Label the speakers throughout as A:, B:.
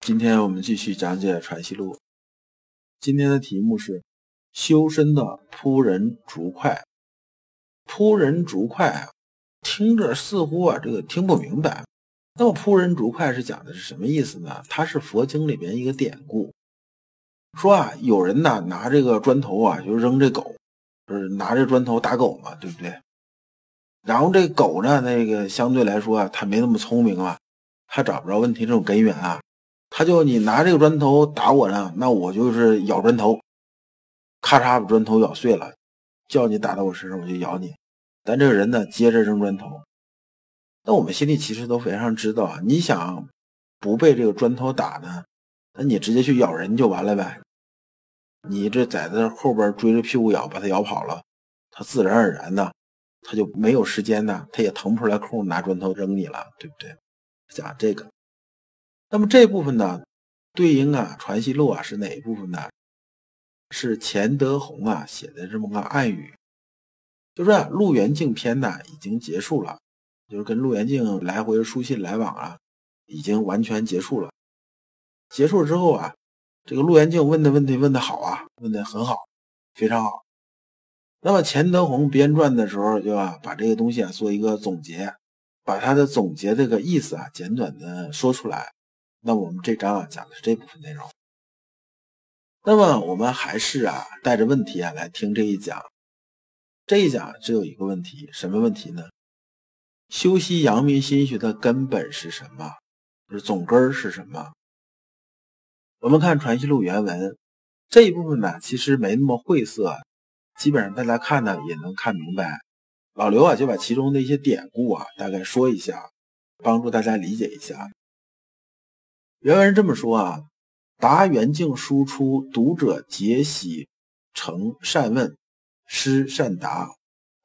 A: 今天我们继续讲解《传习录》，今天的题目是修身的扑人竹快。扑人竹快啊，听着似乎啊这个听不明白。那么扑人竹快是讲的是什么意思呢？它是佛经里边一个典故，说啊有人呢拿这个砖头啊就扔这狗，就是拿这砖头打狗嘛，对不对？然后这狗呢那个相对来说啊它没那么聪明啊，它找不着问题这种根源啊。他就你拿这个砖头打我呢，那我就是咬砖头，咔嚓把砖头咬碎了，叫你打到我身上我就咬你。但这个人呢，接着扔砖头。那我们心里其实都非常知道啊，你想不被这个砖头打呢，那你直接去咬人就完了呗。你这在这后边追着屁股咬，把他咬跑了，他自然而然的他就没有时间呢，他也腾不出来空拿砖头扔你了，对不对？讲这个。那么这部分呢，对应啊《传习录》啊是哪一部分呢？是钱德洪啊写的这么个暗语，就是《陆元敬篇》呢已经结束了，就是跟陆元敬来回书信来往啊，已经完全结束了。结束之后啊，这个陆元敬问的问题问的好啊，问的很好，非常好。那么钱德洪编撰的时候，就啊把这个东西啊做一个总结，把他的总结这个意思啊简短的说出来。那我们这章啊讲的是这部分内容。那么我们还是啊带着问题啊来听这一讲。这一讲只有一个问题，什么问题呢？修习阳明心学的根本是什么？就是总根是什么？我们看《传习录》原文这一部分呢，其实没那么晦涩，基本上大家看呢也能看明白。老刘啊就把其中的一些典故啊大概说一下，帮助大家理解一下。原文这么说啊：答元敬书出，读者皆喜，诚善问，师善答，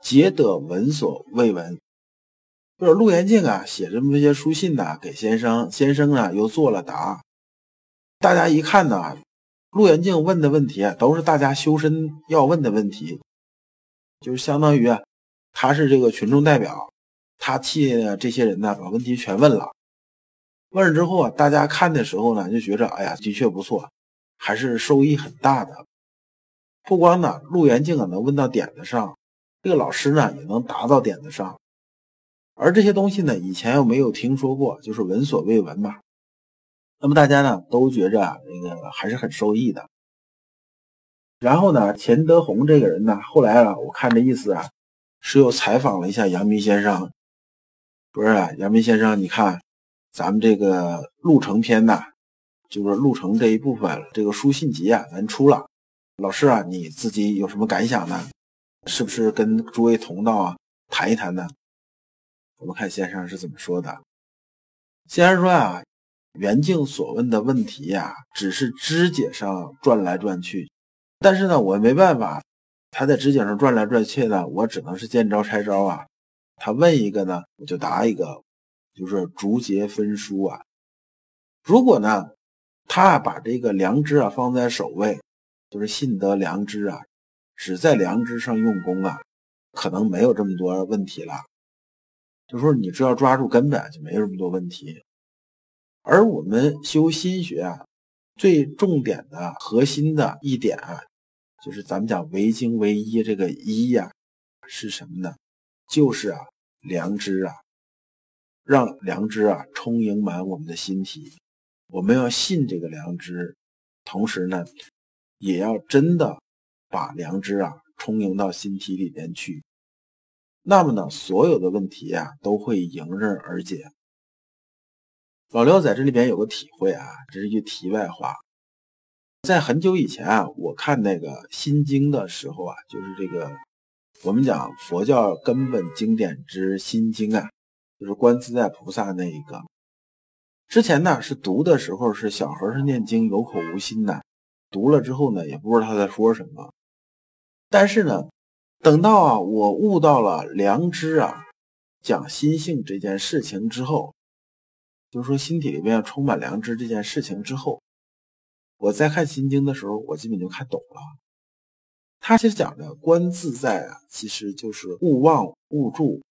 A: 皆得闻所未闻。就是陆元敬啊，写这么一些书信呢，给先生，先生呢又做了答。大家一看呢，陆元敬问的问题啊，都是大家修身要问的问题，就是相当于啊，他是这个群众代表，他替这些人呢把问题全问了。问了之后啊，大家看的时候呢，就觉着哎呀，的确不错，还是收益很大的。不光呢，陆元敬啊能问到点子上，这个老师呢也能答到点子上。而这些东西呢，以前又没有听说过，就是闻所未闻嘛。那么大家呢都觉着啊，那个还是很受益的。然后呢，钱德洪这个人呢，后来啊，我看这意思啊，是又采访了一下阳明先生，不是啊，阳明先生，你看。咱们这个路程篇呐，就是路程这一部分，这个书信集啊，咱出了。老师啊，你自己有什么感想呢？是不是跟诸位同道啊谈一谈呢？我们看先生是怎么说的。先生说啊，袁敬所问的问题呀，只是肢解上转来转去，但是呢，我没办法，他在肢解上转来转去呢，我只能是见招拆招啊。他问一个呢，我就答一个。就是逐节分书啊，如果呢，他把这个良知啊放在首位，就是信得良知啊，只在良知上用功啊，可能没有这么多问题了。就说你只要抓住根本，就没有这么多问题。而我们修心学啊，最重点的核心的一点啊，就是咱们讲唯精唯一这个一呀，是什么呢？就是啊，良知啊。让良知啊充盈满我们的心体，我们要信这个良知，同时呢，也要真的把良知啊充盈到心体里边去。那么呢，所有的问题啊都会迎刃而解。老刘在这里边有个体会啊，这是一句题外话。在很久以前啊，我看那个《心经》的时候啊，就是这个我们讲佛教根本经典之《心经》啊。就是观自在菩萨那一个，之前呢是读的时候是小和尚念经有口无心的，读了之后呢也不知道他在说什么。但是呢，等到啊我悟到了良知啊，讲心性这件事情之后，就是说心体里面充满良知这件事情之后，我在看心经的时候，我基本就看懂了。他其实讲的观自在啊，其实就是勿忘勿助。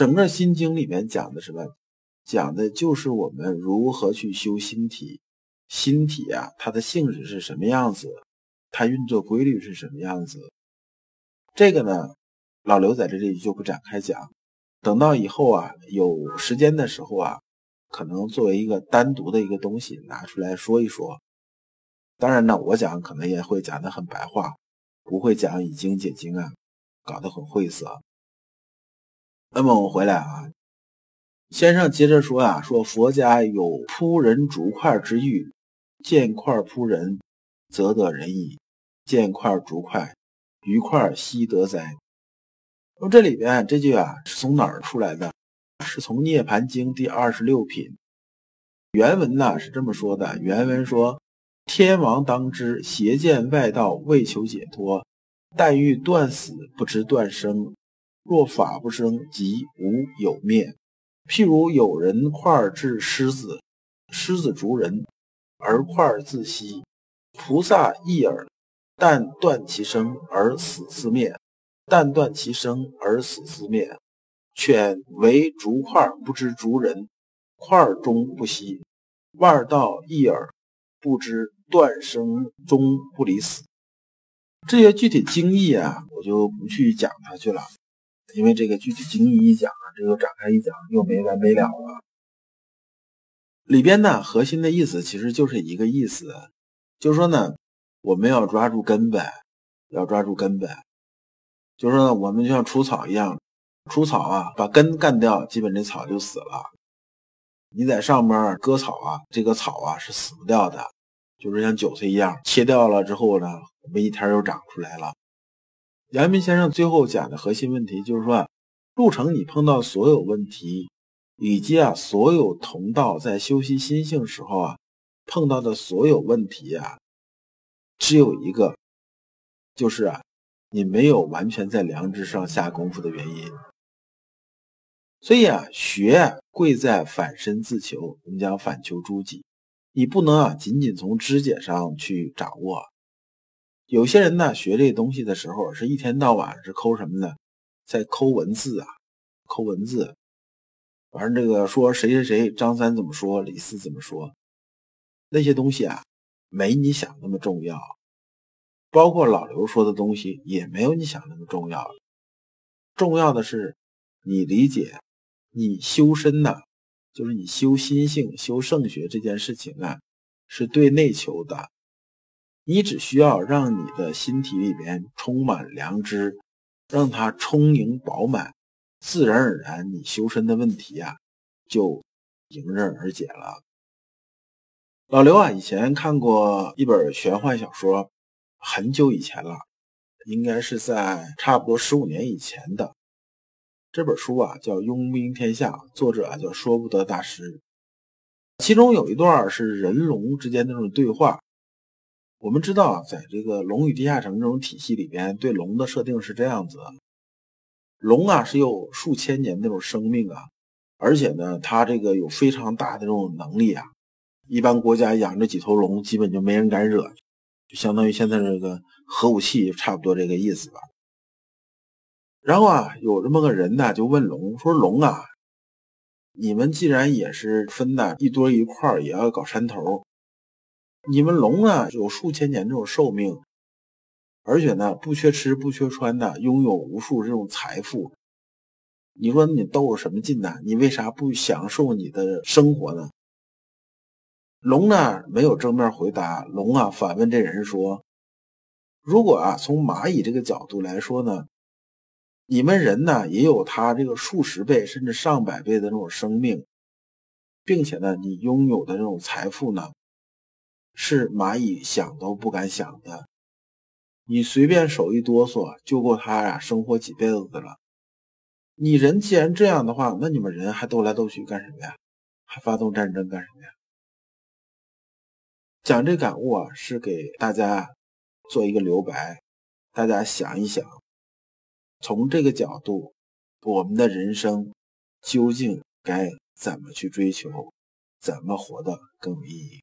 A: 整个心经里面讲的什么？讲的就是我们如何去修心体，心体啊，它的性质是什么样子，它运作规律是什么样子。这个呢，老刘在这里就不展开讲，等到以后啊有时间的时候啊，可能作为一个单独的一个东西拿出来说一说。当然呢，我讲可能也会讲的很白话，不会讲以经解经啊，搞得很晦涩。那么我回来啊。先生接着说啊，说佛家有扑人竹块之喻，见块扑人，则得人矣；见块竹块，余块悉得哉？那么这里边这句啊是从哪儿出来的？是从《涅盘经》第二十六品。原文呢是这么说的：原文说，天王当知，邪见外道为求解脱，但欲断死，不知断生。若法不生，即无有灭。譬如有人块至狮子，狮子逐人，而块自息。菩萨亦尔，但断其生而死自灭，但断其生而死自灭。犬为逐块，不知逐人，块中不息。万道亦尔，不知断生终不离死。这些具体经义啊，我就不去讲它去了。因为这个具体经义一讲啊，这个展开一讲又没完没了了。里边呢，核心的意思其实就是一个意思，就是说呢，我们要抓住根本，要抓住根本。就是说，我们就像除草一样，除草啊，把根干掉，基本这草就死了。你在上面割草啊，这个草啊是死不掉的，就是像韭菜一样，切掉了之后呢，我们一天又长出来了。阳明先生最后讲的核心问题就是说，路程你碰到所有问题，以及啊所有同道在修习心性时候啊碰到的所有问题啊，只有一个，就是啊你没有完全在良知上下功夫的原因。所以啊学贵在反身自求，我们讲反求诸己，你不能啊仅仅从知解上去掌握。有些人呢，学这东西的时候，是一天到晚是抠什么呢？在抠文字啊，抠文字。反正这个说谁谁谁，张三怎么说，李四怎么说，那些东西啊，没你想那么重要。包括老刘说的东西，也没有你想那么重要。重要的是，你理解，你修身呐，就是你修心性、修圣学这件事情啊，是对内求的。你只需要让你的心体里边充满良知，让它充盈饱满，自然而然，你修身的问题呀就迎刃而解了。老刘啊，以前看过一本玄幻小说，很久以前了，应该是在差不多十五年以前的。这本书啊叫《佣兵天下》，作者啊叫说不得大师。其中有一段是人龙之间的那种对话。我们知道啊，在这个《龙与地下城》这种体系里边，对龙的设定是这样子：龙啊是有数千年那种生命啊，而且呢，它这个有非常大的这种能力啊。一般国家养着几头龙，基本就没人敢惹，就相当于现在这个核武器差不多这个意思吧。然后啊，有这么个人呢，就问龙说：“龙啊，你们既然也是分的一堆一块，也要搞山头。”你们龙啊，有数千年这种寿命，而且呢，不缺吃不缺穿的，拥有无数这种财富。你说你斗什么劲呢？你为啥不享受你的生活呢？龙呢，没有正面回答。龙啊，反问这人说：“如果啊，从蚂蚁这个角度来说呢，你们人呢，也有他这个数十倍甚至上百倍的那种生命，并且呢，你拥有的这种财富呢？”是蚂蚁想都不敢想的，你随便手一哆嗦就够它俩生活几辈子的了。你人既然这样的话，那你们人还斗来斗去干什么呀？还发动战争干什么呀？讲这感悟啊，是给大家做一个留白，大家想一想，从这个角度，我们的人生究竟该怎么去追求，怎么活得更有意义？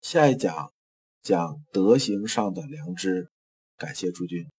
A: 下一讲讲德行上的良知。感谢诸君。